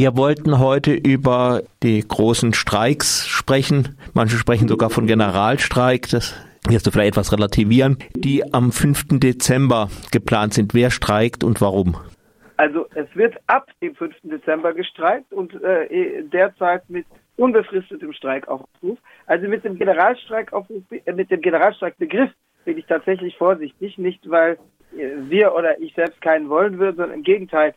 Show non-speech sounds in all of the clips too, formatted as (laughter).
Wir wollten heute über die großen Streiks sprechen. Manche sprechen sogar von Generalstreik. Das wirst du vielleicht etwas relativieren, die am 5. Dezember geplant sind. Wer streikt und warum? Also es wird ab dem 5. Dezember gestreikt und äh, derzeit mit unbefristetem Streikaufruf. Also mit dem Generalstreikaufruf, äh, mit dem Generalstreikbegriff bin ich tatsächlich vorsichtig, nicht weil äh, wir oder ich selbst keinen wollen würden, sondern im Gegenteil,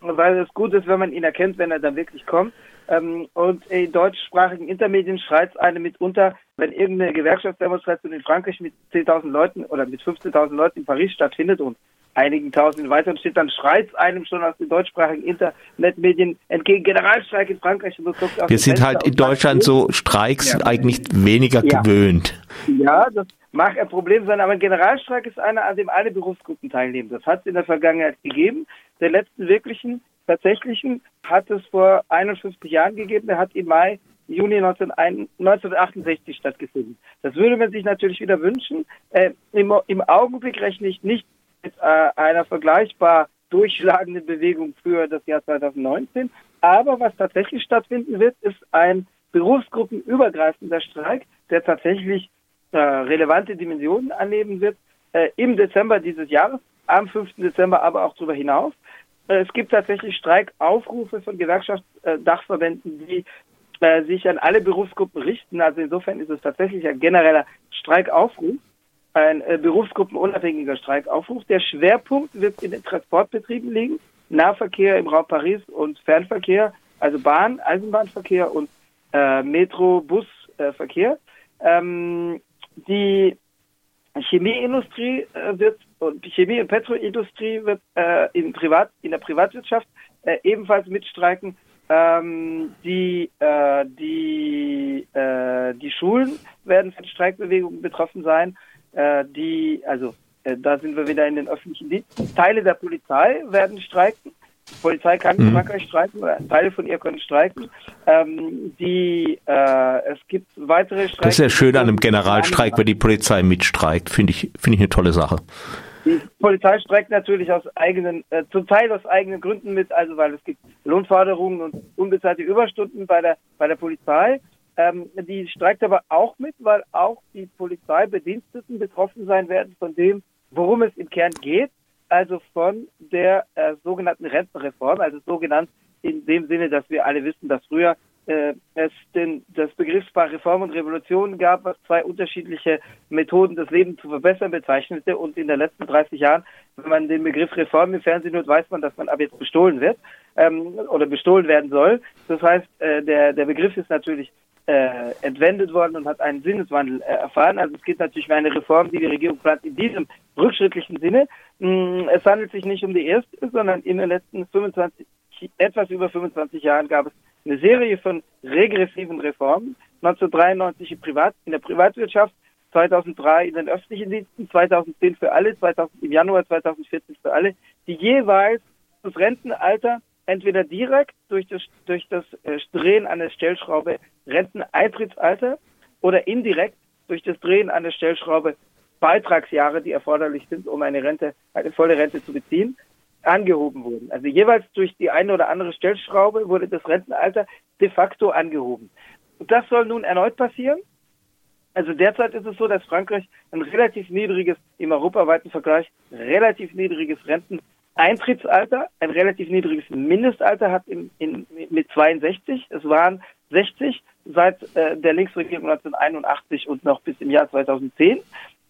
weil es gut ist, wenn man ihn erkennt, wenn er dann wirklich kommt. Ähm, und in deutschsprachigen Intermedien schreit eine mitunter, wenn irgendeine Gewerkschaftsdemonstration in Frankreich mit 10.000 Leuten oder mit 15.000 Leuten in Paris stattfindet und einigen tausend weiteren steht, dann schreit es einem schon aus den deutschsprachigen Internetmedien entgegen Generalstreik in Frankreich. Und so Wir sind halt in Deutschland so Streiks ja. eigentlich weniger ja. gewöhnt. Ja, das mag ein Problem sein, aber ein Generalstreik ist einer, an dem alle Berufsgruppen teilnehmen. Das hat es in der Vergangenheit gegeben. Der letzten wirklichen, tatsächlichen hat es vor 51 Jahren gegeben. Der hat im Mai Juni 1968 stattgefunden. Das würde man sich natürlich wieder wünschen. Äh, im, Im Augenblick rechne ich nicht mit äh, einer vergleichbar durchschlagenden Bewegung für das Jahr 2019. Aber was tatsächlich stattfinden wird, ist ein berufsgruppenübergreifender Streik, der tatsächlich äh, relevante Dimensionen annehmen wird äh, im Dezember dieses Jahres, am 5. Dezember aber auch darüber hinaus. Äh, es gibt tatsächlich Streikaufrufe von Gewerkschaftsdachverbänden, die äh, sich an alle Berufsgruppen richten. Also insofern ist es tatsächlich ein genereller Streikaufruf ein äh, berufsgruppenunabhängiger Streikaufruf. Der Schwerpunkt wird in den Transportbetrieben liegen, Nahverkehr im Raum Paris und Fernverkehr, also Bahn, Eisenbahnverkehr und äh, Metro, Busverkehr. Ähm, die Chemieindustrie äh, wird und die Chemie- und Petroindustrie wird äh, in, Privat, in der Privatwirtschaft äh, ebenfalls mitstreiken. Ähm, die, äh, die, äh, die Schulen werden von Streikbewegungen betroffen sein äh, die, also äh, da sind wir wieder in den öffentlichen Diensten. Teile der Polizei werden streiken. Die Polizei kann mhm. Frankreich streiken, oder Teile von ihr können streiken. Ähm, die, äh, es gibt weitere Streiks. Das ist ja schön an einem Generalstreik, wenn die Polizei mitstreikt. Finde ich, finde ich eine tolle Sache. Die Polizei streikt natürlich aus eigenen, äh, zum Teil aus eigenen Gründen mit, also weil es gibt Lohnforderungen und unbezahlte Überstunden bei der, bei der Polizei. Ähm, die streikt aber auch mit, weil auch die Polizeibediensteten betroffen sein werden von dem, worum es im Kern geht, also von der äh, sogenannten Rentenreform, also sogenannt in dem Sinne, dass wir alle wissen, dass früher äh, es den, das Begriffspaar Reform und Revolution gab, was zwei unterschiedliche Methoden, das Leben zu verbessern bezeichnete. Und in den letzten 30 Jahren, wenn man den Begriff Reform im Fernsehen hört, weiß man, dass man ab jetzt bestohlen wird ähm, oder bestohlen werden soll. Das heißt, äh, der, der Begriff ist natürlich äh, entwendet worden und hat einen Sinneswandel äh, erfahren. Also es geht natürlich um eine Reform, die die Regierung plant in diesem rückschrittlichen Sinne. Mm, es handelt sich nicht um die erste, sondern in den letzten 25, etwas über 25 Jahren gab es eine Serie von regressiven Reformen. 1993 in, Privat, in der Privatwirtschaft, 2003 in den öffentlichen Diensten, 2010 für alle, 2000, im Januar 2014 für alle, die jeweils das Rentenalter entweder direkt durch das, durch das äh, Drehen der Stellschraube Renteneintrittsalter oder indirekt durch das Drehen der Stellschraube Beitragsjahre, die erforderlich sind, um eine Rente, eine volle Rente zu beziehen, angehoben wurden. Also jeweils durch die eine oder andere Stellschraube wurde das Rentenalter de facto angehoben. Und das soll nun erneut passieren. Also derzeit ist es so, dass Frankreich ein relativ niedriges, im europaweiten Vergleich, relativ niedriges Renten Eintrittsalter, ein relativ niedriges Mindestalter hat in, in, mit 62. Es waren 60 seit äh, der Linksregierung 1981 und noch bis im Jahr 2010.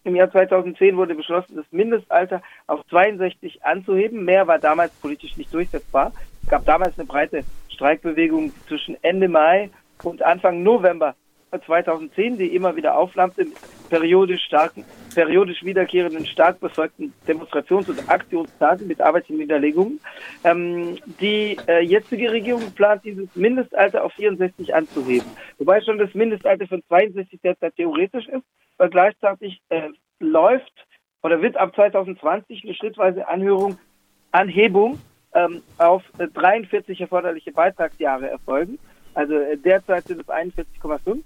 Im Jahr 2010 wurde beschlossen, das Mindestalter auf 62 anzuheben. Mehr war damals politisch nicht durchsetzbar. Es gab damals eine breite Streikbewegung zwischen Ende Mai und Anfang November 2010, die immer wieder aufflammte, mit periodisch starken, periodisch wiederkehrenden, stark befolgten Demonstrations- und Aktionstagen mit Arbeitsniederlegungen. Ähm, die äh, jetzige Regierung plant, dieses Mindestalter auf 64 anzuheben. Wobei schon das Mindestalter von 62 derzeit theoretisch ist, weil gleichzeitig äh, läuft oder wird ab 2020 eine schrittweise Anhörung, Anhebung ähm, auf äh, 43 erforderliche Beitragsjahre erfolgen. Also äh, derzeit sind es 41,5 äh,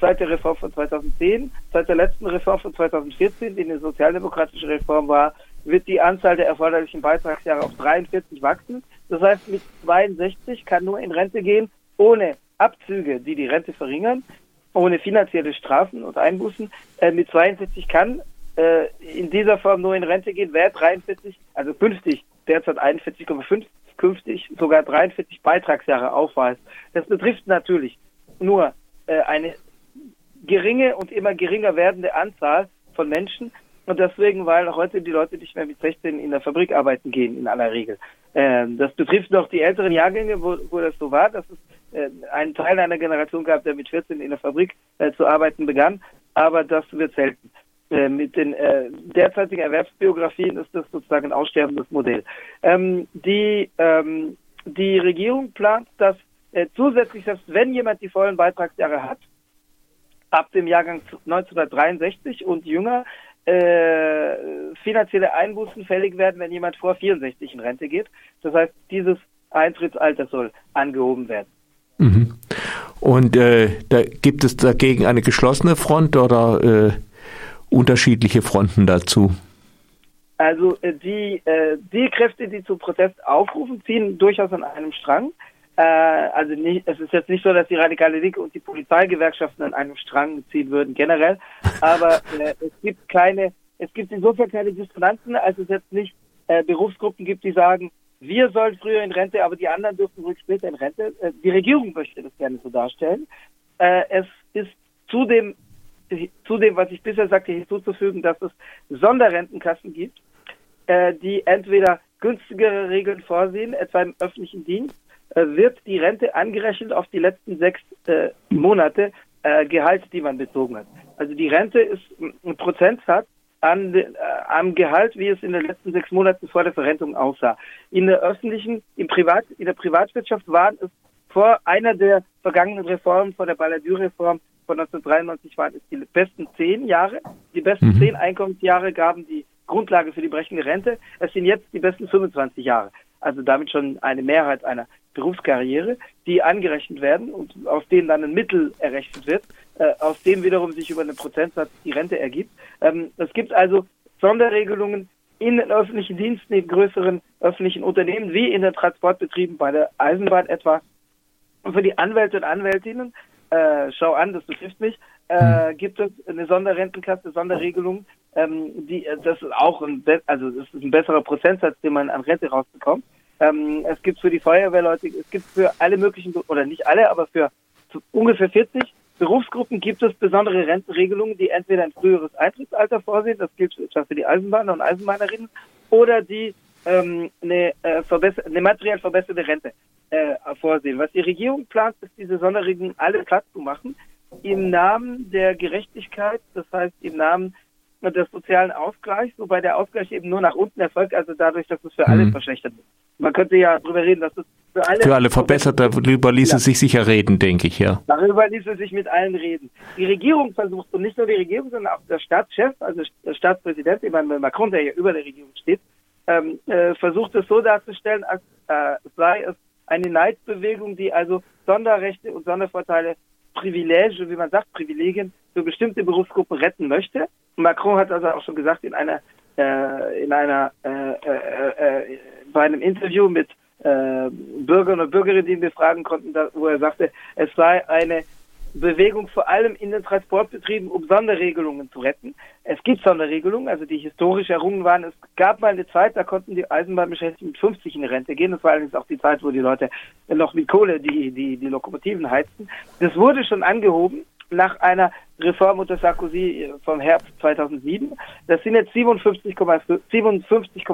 seit der Reform von 2010, seit der letzten Reform von 2014, die eine sozialdemokratische Reform war, wird die Anzahl der erforderlichen Beitragsjahre auf 43 wachsen. Das heißt, mit 62 kann nur in Rente gehen, ohne Abzüge, die die Rente verringern, ohne finanzielle Strafen und Einbußen. Äh, mit 62 kann äh, in dieser Form nur in Rente gehen, wer 43, also künftig derzeit 41,5, künftig sogar 43 Beitragsjahre aufweist. Das betrifft natürlich nur äh, eine geringe und immer geringer werdende Anzahl von Menschen. Und deswegen, weil heute die Leute nicht mehr mit 16 in der Fabrik arbeiten gehen, in aller Regel. Ähm, das betrifft noch die älteren Jahrgänge, wo, wo das so war, dass es äh, einen Teil einer Generation gab, der mit 14 in der Fabrik äh, zu arbeiten begann. Aber das wird selten. Äh, mit den äh, derzeitigen Erwerbsbiografien ist das sozusagen ein aussterbendes Modell. Ähm, die, ähm, die Regierung plant, dass äh, zusätzlich, selbst wenn jemand die vollen Beitragsjahre hat, ab dem Jahrgang 1963 und jünger, äh, finanzielle Einbußen fällig werden, wenn jemand vor 64 in Rente geht. Das heißt, dieses Eintrittsalter soll angehoben werden. Mhm. Und äh, da gibt es dagegen eine geschlossene Front oder äh, unterschiedliche Fronten dazu? Also äh, die, äh, die Kräfte, die zu Protest aufrufen, ziehen durchaus an einem Strang. Äh, also nicht, es ist jetzt nicht so, dass die radikale Linke und die Polizeigewerkschaften an einem Strang ziehen würden generell, aber (laughs) äh, es gibt keine, es gibt insofern keine Dissonanzen, als es jetzt nicht äh, Berufsgruppen gibt, die sagen, wir sollen früher in Rente, aber die anderen dürfen ruhig später in Rente. Äh, die Regierung möchte das gerne so darstellen. Äh, es ist zudem zu dem, was ich bisher sagte, hinzuzufügen, dass es Sonderrentenkassen gibt, äh, die entweder günstigere Regeln vorsehen, etwa im öffentlichen Dienst, wird die Rente angerechnet auf die letzten sechs äh, Monate äh, Gehalt, die man bezogen hat. Also die Rente ist ein Prozentsatz an, äh, am Gehalt, wie es in den letzten sechs Monaten vor der Verrentung aussah. In der öffentlichen, im Privat, in der Privatwirtschaft waren es vor einer der vergangenen Reformen, vor der Balladur-Reform, von 1993 waren es die besten zehn Jahre. Die besten mhm. zehn Einkommensjahre gaben die Grundlage für die brechende Rente. Es sind jetzt die besten 25 Jahre. Also damit schon eine Mehrheit einer Berufskarriere, die angerechnet werden und aus denen dann ein Mittel errechnet wird, äh, aus dem wiederum sich über einen Prozentsatz die Rente ergibt. Ähm, es gibt also Sonderregelungen in den öffentlichen Diensten, in größeren öffentlichen Unternehmen, wie in den Transportbetrieben bei der Eisenbahn etwa. Und für die Anwälte und Anwältinnen äh, schau an, das betrifft mich, äh, hm. gibt es eine Sonderrentenkasse, Sonderregelung, ähm, die, äh, das ist auch ein, also das ist ein besserer Prozentsatz, den man an Rente rausbekommt. Ähm, es gibt für die Feuerwehrleute, es gibt für alle möglichen, oder nicht alle, aber für ungefähr 40 Berufsgruppen gibt es besondere Rentenregelungen, die entweder ein früheres Eintrittsalter vorsehen, das gilt für die Eisenbahner und Eisenbahnerinnen, oder die ähm, eine, äh, eine materiell verbesserte Rente äh, vorsehen. Was die Regierung plant, ist diese Sonderregelungen alle platt zu machen, im Namen der Gerechtigkeit, das heißt im Namen des sozialen Ausgleichs, wobei der Ausgleich eben nur nach unten erfolgt, also dadurch, dass es für alle mhm. verschlechtert wird. Man könnte ja darüber reden, dass es für alle... Für alle verbessert, darüber ließe ja. sich sicher reden, denke ich, ja. Darüber ließe sich mit allen reden. Die Regierung versucht, und nicht nur die Regierung, sondern auch der Staatschef, also der Staatspräsident, Emmanuel Macron, der hier über der Regierung steht, ähm, äh, versucht es so darzustellen, als äh, sei es eine Neidbewegung, die also Sonderrechte und Sondervorteile, Privilegien, wie man sagt, Privilegien für bestimmte Berufsgruppen retten möchte. Macron hat also auch schon gesagt in einer äh, in einer äh, äh, äh, bei einem Interview mit äh, Bürgern und Bürgerinnen, die ihn befragen konnten, da, wo er sagte, es sei eine Bewegung vor allem in den Transportbetrieben, um Sonderregelungen zu retten. Es gibt Sonderregelungen, also die historisch errungen waren. Es gab mal eine Zeit, da konnten die Eisenbahnbeschäftigten mit 50 in Rente gehen. Das war allerdings auch die Zeit, wo die Leute noch mit Kohle die, die, die Lokomotiven heizten. Das wurde schon angehoben nach einer Reform unter Sarkozy vom Herbst 2007. Das sind jetzt 57,5. 57,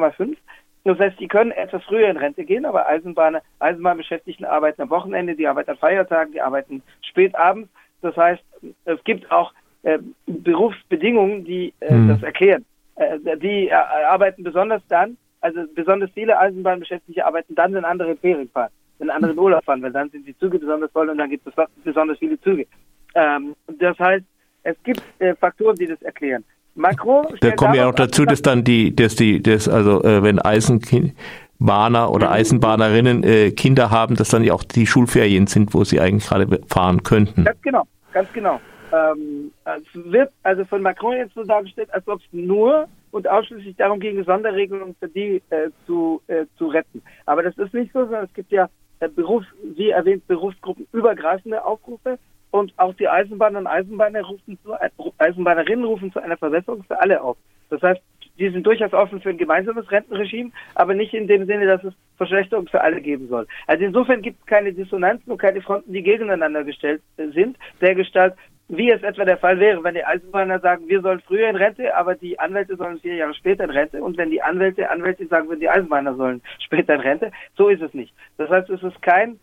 das heißt, die können etwas früher in Rente gehen, aber Eisenbahner, Eisenbahnbeschäftigten arbeiten am Wochenende, die arbeiten an Feiertagen, die arbeiten spät abends. Das heißt, es gibt auch äh, Berufsbedingungen, die äh, mhm. das erklären. Äh, die äh, arbeiten besonders dann, also besonders viele Eisenbahnbeschäftigte arbeiten dann, wenn andere Ferien fahren, wenn andere in Urlaub fahren, weil dann sind die Züge besonders voll und dann gibt es besonders viele Züge. Ähm, das heißt, es gibt äh, Faktoren, die das erklären. Macron da kommt ja auch dazu, dass dann die, dass die, dass also äh, wenn Eisenbahner oder mhm. Eisenbahnerinnen äh, Kinder haben, dass dann ja auch die Schulferien sind, wo sie eigentlich gerade fahren könnten. Ganz genau, ganz genau. Ähm, es wird also von Macron jetzt so dargestellt, als ob es nur und ausschließlich darum ging, Sonderregelungen für die äh, zu, äh, zu retten. Aber das ist nicht so, sondern es gibt ja äh, Berufs, wie erwähnt, berufsgruppenübergreifende Aufrufe und auch die Eisenbahner und Eisenbahner rufen zu, äh, Eisenbahnerinnen rufen zu einer Verbesserung für alle auf. Das heißt, die sind durchaus offen für ein gemeinsames Rentenregime, aber nicht in dem Sinne, dass es Verschlechterung für alle geben soll. Also insofern gibt es keine Dissonanzen und keine Fronten, die gegeneinander gestellt äh, sind, der Gestalt, wie es etwa der Fall wäre, wenn die Eisenbahner sagen, wir sollen früher in Rente, aber die Anwälte sollen vier Jahre später in Rente und wenn die Anwälte, Anwälte sagen, wenn die Eisenbahner sollen später in Rente, so ist es nicht. Das heißt, es ist kein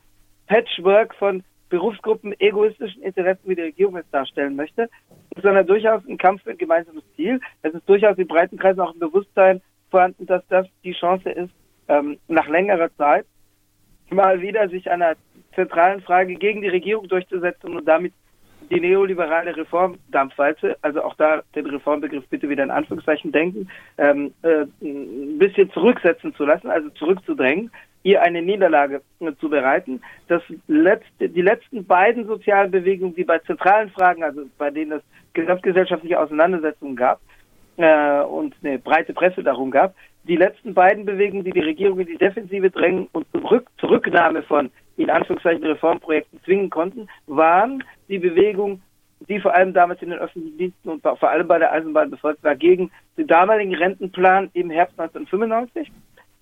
Patchwork von Berufsgruppen egoistischen Interessen, wie die Regierung es darstellen möchte, sondern durchaus ein Kampf für ein gemeinsames Ziel. Es ist durchaus in breiten Kreisen auch ein Bewusstsein vorhanden, dass das die Chance ist, ähm, nach längerer Zeit mal wieder sich einer zentralen Frage gegen die Regierung durchzusetzen und damit die neoliberale Reformdampfwalze, also auch da den Reformbegriff bitte wieder in Anführungszeichen denken, ähm, äh, ein bisschen zurücksetzen zu lassen, also zurückzudrängen, ihr eine Niederlage äh, zu bereiten. Das letzte, die letzten beiden sozialen Bewegungen, die bei zentralen Fragen, also bei denen es gesamtgesellschaftliche Auseinandersetzungen gab äh, und eine breite Presse darum gab, die letzten beiden Bewegungen, die die Regierung in die Defensive drängen und Zurück, Zurücknahme von in Anführungszeichen Reformprojekten zwingen konnten, waren die Bewegung, die vor allem damals in den öffentlichen Diensten und vor allem bei der Eisenbahn befolgt war, gegen den damaligen Rentenplan im Herbst 1995.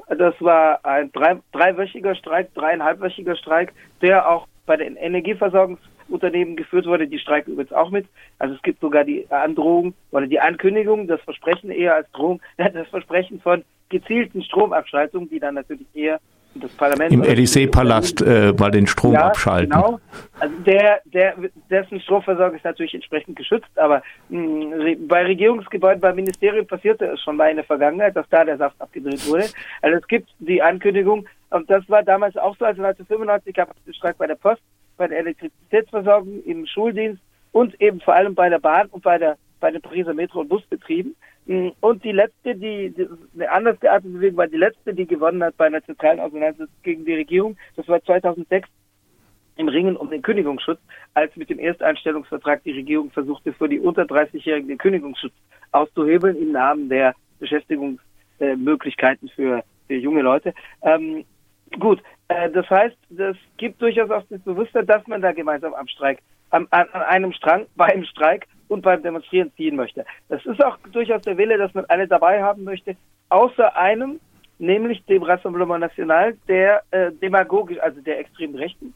Das war ein drei, dreiwöchiger Streik, dreieinhalbwöchiger Streik, der auch bei den Energieversorgungsunternehmen geführt wurde. Die streiken übrigens auch mit. Also es gibt sogar die Androhung oder die Ankündigung, das Versprechen eher als Drohung, (laughs) das Versprechen von gezielten Stromabschaltungen, die dann natürlich eher. Im Élysée-Palast äh, mal den Strom ja, abschalten. Genau. Also der, der, dessen Stromversorgung ist natürlich entsprechend geschützt, aber mh, hm, bei Regierungsgebäuden, bei Ministerien passierte es schon mal in der Vergangenheit, dass da der Saft abgedreht wurde. Also es gibt die Ankündigung, und das war damals auch so, also 1995 gab es den Streik bei der Post, bei der Elektrizitätsversorgung, im Schuldienst und eben vor allem bei der Bahn und bei der bei den Pariser Metro- und Busbetrieben. Mm, und die letzte, die, die eine anders geartete Bewegung war die letzte, die gewonnen hat bei einer zentralen Auseinandersetzung gegen die Regierung. Das war 2006 im Ringen um den Kündigungsschutz, als mit dem Ersteinstellungsvertrag die Regierung versuchte, für die unter 30-Jährigen den Kündigungsschutz auszuhebeln im Namen der Beschäftigungsmöglichkeiten für, für junge Leute. Ähm, gut, äh, das heißt, das gibt durchaus auch das Bewusstsein, dass man da gemeinsam am Streik, an, an einem Strang, (laughs) beim Streik und beim Demonstrieren ziehen möchte. Das ist auch durchaus der Wille, dass man alle dabei haben möchte, außer einem, nämlich dem Rassemblement National, der äh, demagogisch, also der extremen Rechten,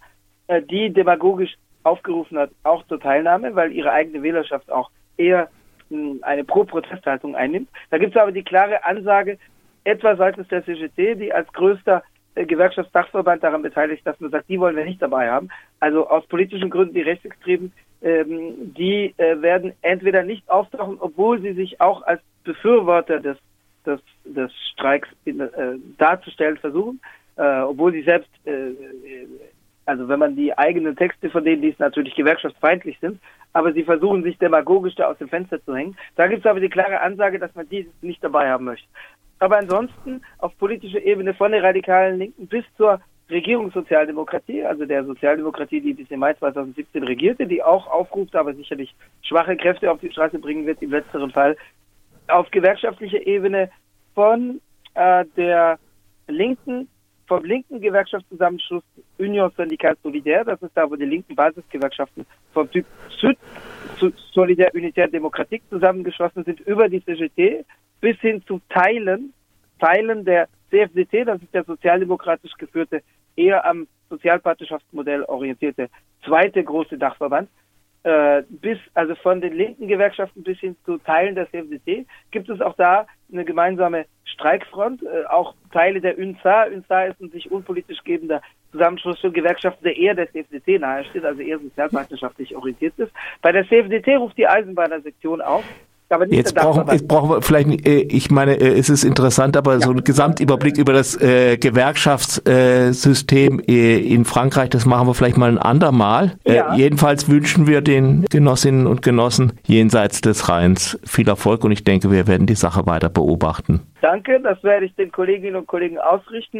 äh, die demagogisch aufgerufen hat, auch zur Teilnahme, weil ihre eigene Wählerschaft auch eher hm, eine Pro-Protesthaltung einnimmt. Da gibt es aber die klare Ansage, etwa seitens der CGT, die als größter Gewerkschaftsdachverband daran beteiligt, dass man sagt, die wollen wir nicht dabei haben. Also aus politischen Gründen die Rechtsextremen ähm, die äh, werden entweder nicht auftauchen, obwohl sie sich auch als Befürworter des, des, des Streiks in, äh, darzustellen versuchen, äh, obwohl sie selbst, äh, also wenn man die eigenen Texte von denen liest, natürlich gewerkschaftsfeindlich sind, aber sie versuchen sich demagogisch da aus dem Fenster zu hängen. Da gibt es aber die klare Ansage, dass man die nicht dabei haben möchte. Aber ansonsten auf politischer Ebene von der radikalen Linken bis zur Regierungssozialdemokratie, also der Sozialdemokratie, die bis im Mai 2017 regierte, die auch aufruft, aber sicherlich schwache Kräfte auf die Straße bringen wird, im letzteren Fall auf gewerkschaftlicher Ebene von äh, der linken, vom linken Gewerkschaftszusammenschluss Union Syndical Solidaire, das ist da, wo die linken Basisgewerkschaften vom Typ Süd Solidär Unitär Demokratik zusammengeschlossen sind, über die CGT bis hin zu Teilen, Teilen der CFDT, das ist der sozialdemokratisch geführte eher am Sozialpartnerschaftsmodell orientierte zweite große Dachverband, äh, bis, also von den linken Gewerkschaften bis hin zu Teilen der CFDT, gibt es auch da eine gemeinsame Streikfront, äh, auch Teile der UNSA. UNSA ist ein sich unpolitisch gebender Zusammenschluss von Gewerkschaften, der eher der CFDT nahesteht, also eher sozialpartnerschaftlich orientiert ist. Bei der CFDT ruft die Eisenbahner-Sektion auf, jetzt, brauchen, jetzt brauchen wir vielleicht, äh, ich meine, äh, es ist interessant, aber ja. so ein Gesamtüberblick über das äh, Gewerkschaftssystem äh, in Frankreich, das machen wir vielleicht mal ein andermal. Äh, ja. Äh, jedenfalls wünschen wir den Genossinnen und Genossen jenseits des Rheins viel Erfolg und ich denke, wir werden die Sache weiter beobachten. Danke, das werde ich den Kolleginnen und Kollegen ausrichten.